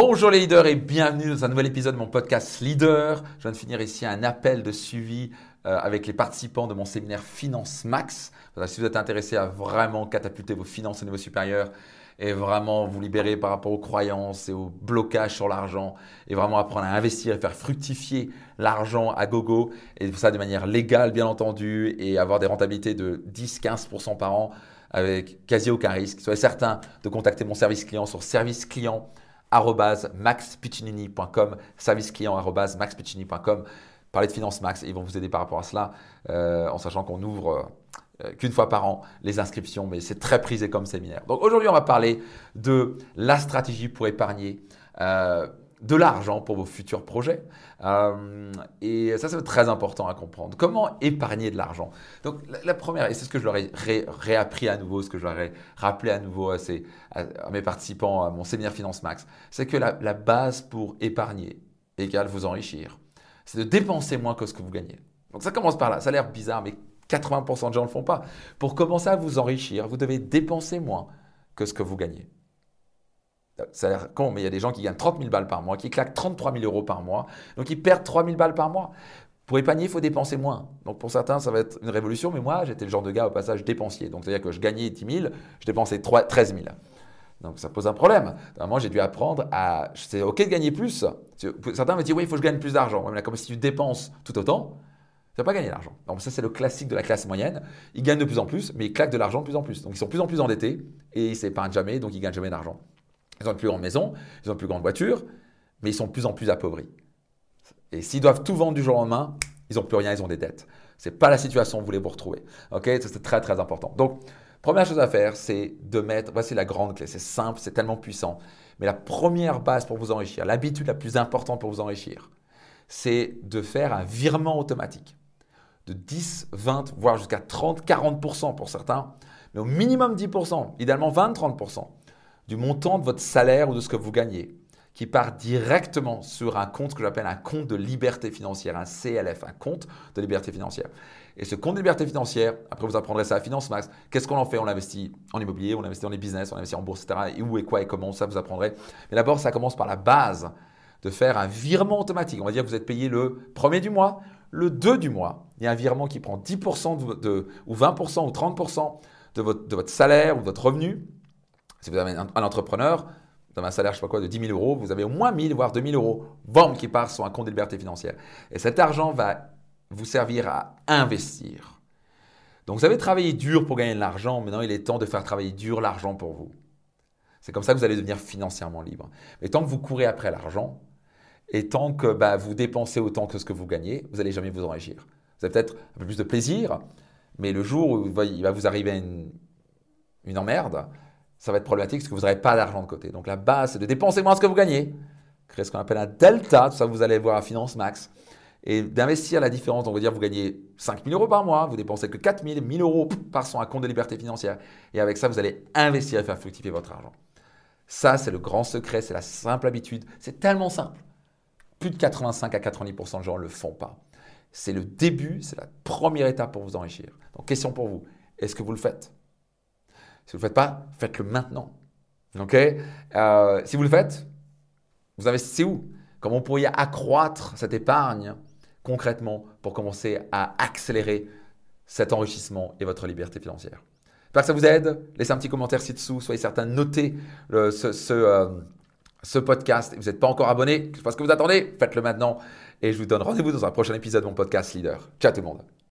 Bonjour les leaders et bienvenue dans un nouvel épisode de mon podcast Leader. Je viens de finir ici un appel de suivi euh, avec les participants de mon séminaire Finance Max. si vous êtes intéressé à vraiment catapulter vos finances au niveau supérieur et vraiment vous libérer par rapport aux croyances et aux blocages sur l'argent et vraiment apprendre à investir et faire fructifier l'argent à gogo et ça de manière légale bien entendu et avoir des rentabilités de 10-15% par an avec quasi aucun risque. Soyez certain de contacter mon service client sur service client maxpiccinini.com, service client maxpiccinini.com. Parlez de Finance Max ils vont vous aider par rapport à cela, euh, en sachant qu'on ouvre euh, qu'une fois par an les inscriptions, mais c'est très prisé comme séminaire. Donc aujourd'hui, on va parler de la stratégie pour épargner. Euh, de l'argent pour vos futurs projets. Euh, et ça, c'est très important à comprendre. Comment épargner de l'argent? Donc, la, première, et c'est ce que je leur ai réappris à nouveau, ce que je leur ai rappelé à nouveau à, à, mes participants à mon séminaire Finance Max, c'est que la, la, base pour épargner égale vous enrichir. C'est de dépenser moins que ce que vous gagnez. Donc, ça commence par là. Ça a l'air bizarre, mais 80% de gens ne le font pas. Pour commencer à vous enrichir, vous devez dépenser moins que ce que vous gagnez. Ça a l'air con, mais il y a des gens qui gagnent 30 000 balles par mois, qui claquent 33 000 euros par mois, donc ils perdent 3 000 balles par mois. Pour épargner, il faut dépenser moins. Donc pour certains, ça va être une révolution, mais moi, j'étais le genre de gars au passage dépensier. Donc c'est-à-dire que je gagnais 10 000, je dépensais 3, 13 000. Donc ça pose un problème. Moi, j'ai dû apprendre à. C'est OK de gagner plus. Certains me disent oui, il faut que je gagne plus d'argent. mais comme si tu dépenses tout autant, tu vas pas gagner d'argent. Donc ça, c'est le classique de la classe moyenne. Ils gagnent de plus en plus, mais ils claquent de l'argent de plus en plus. Donc ils sont de plus en plus endettés et ils s'épargnent jamais, donc ils gagnent jamais d'argent. Ils ont une plus grande maison, ils ont une plus grande voiture, mais ils sont de plus en plus appauvris. Et s'ils doivent tout vendre du jour au lendemain, ils n'ont plus rien, ils ont des dettes. Ce n'est pas la situation que vous voulez vous retrouver. Ok, c'est très très important. Donc, première chose à faire, c'est de mettre, voici la grande clé, c'est simple, c'est tellement puissant. Mais la première base pour vous enrichir, l'habitude la plus importante pour vous enrichir, c'est de faire un virement automatique de 10, 20, voire jusqu'à 30, 40% pour certains, mais au minimum 10%, idéalement 20, 30% du montant de votre salaire ou de ce que vous gagnez, qui part directement sur un compte que j'appelle un compte de liberté financière, un CLF, un compte de liberté financière. Et ce compte de liberté financière, après vous apprendrez ça à Finance Max, qu'est-ce qu'on en fait? On l'investit en immobilier, on l'investit dans les business, on investit en bourse, etc. Et où et quoi et comment, ça vous apprendrez. Mais d'abord, ça commence par la base de faire un virement automatique. On va dire que vous êtes payé le premier du mois, le 2 du mois. Il y a un virement qui prend 10% de, ou 20% ou 30% de votre, de votre salaire ou de votre revenu si vous avez un, entrepreneur, vous avez un salaire, je sais pas quoi, de 10 000 euros, vous avez au moins 1000, voire 2000 euros, bam, qui part sur un compte de liberté financière. Et cet argent va vous servir à investir. Donc vous avez travaillé dur pour gagner de l'argent, maintenant il est temps de faire travailler dur l'argent pour vous. C'est comme ça que vous allez devenir financièrement libre. Mais tant que vous courez après l'argent, et tant que bah, vous dépensez autant que ce que vous gagnez, vous n'allez jamais vous enrichir. Vous avez peut-être un peu plus de plaisir, mais le jour où il va vous arriver une, une emmerde, ça va être problématique parce que vous n'aurez pas d'argent de côté. Donc la base, c'est de dépenser moins ce que vous gagnez, créer ce qu'on appelle un delta, tout ça vous allez voir à Finance Max, et d'investir la différence. Donc on va dire vous gagnez 5 000 euros par mois, vous dépensez que 4 000, 1 000 euros par son compte de liberté financière. Et avec ça, vous allez investir et faire fructifier votre argent. Ça, c'est le grand secret, c'est la simple habitude. C'est tellement simple. Plus de 85 à 90% de gens ne le font pas. C'est le début, c'est la première étape pour vous enrichir. Donc question pour vous, est-ce que vous le faites? Si vous ne le faites pas, faites-le maintenant. OK? Euh, Si vous le faites, vous investissez où? Comment pourriez accroître cette épargne concrètement pour commencer à accélérer cet enrichissement et votre liberté financière? J'espère que ça vous aide. Laissez un petit commentaire ci-dessous. Soyez certain de noter ce, ce, euh, podcast. Vous n'êtes pas encore abonné, je sais pas ce que vous attendez. Faites-le maintenant. Et je vous donne rendez-vous dans un prochain épisode de mon podcast Leader. Ciao tout le monde.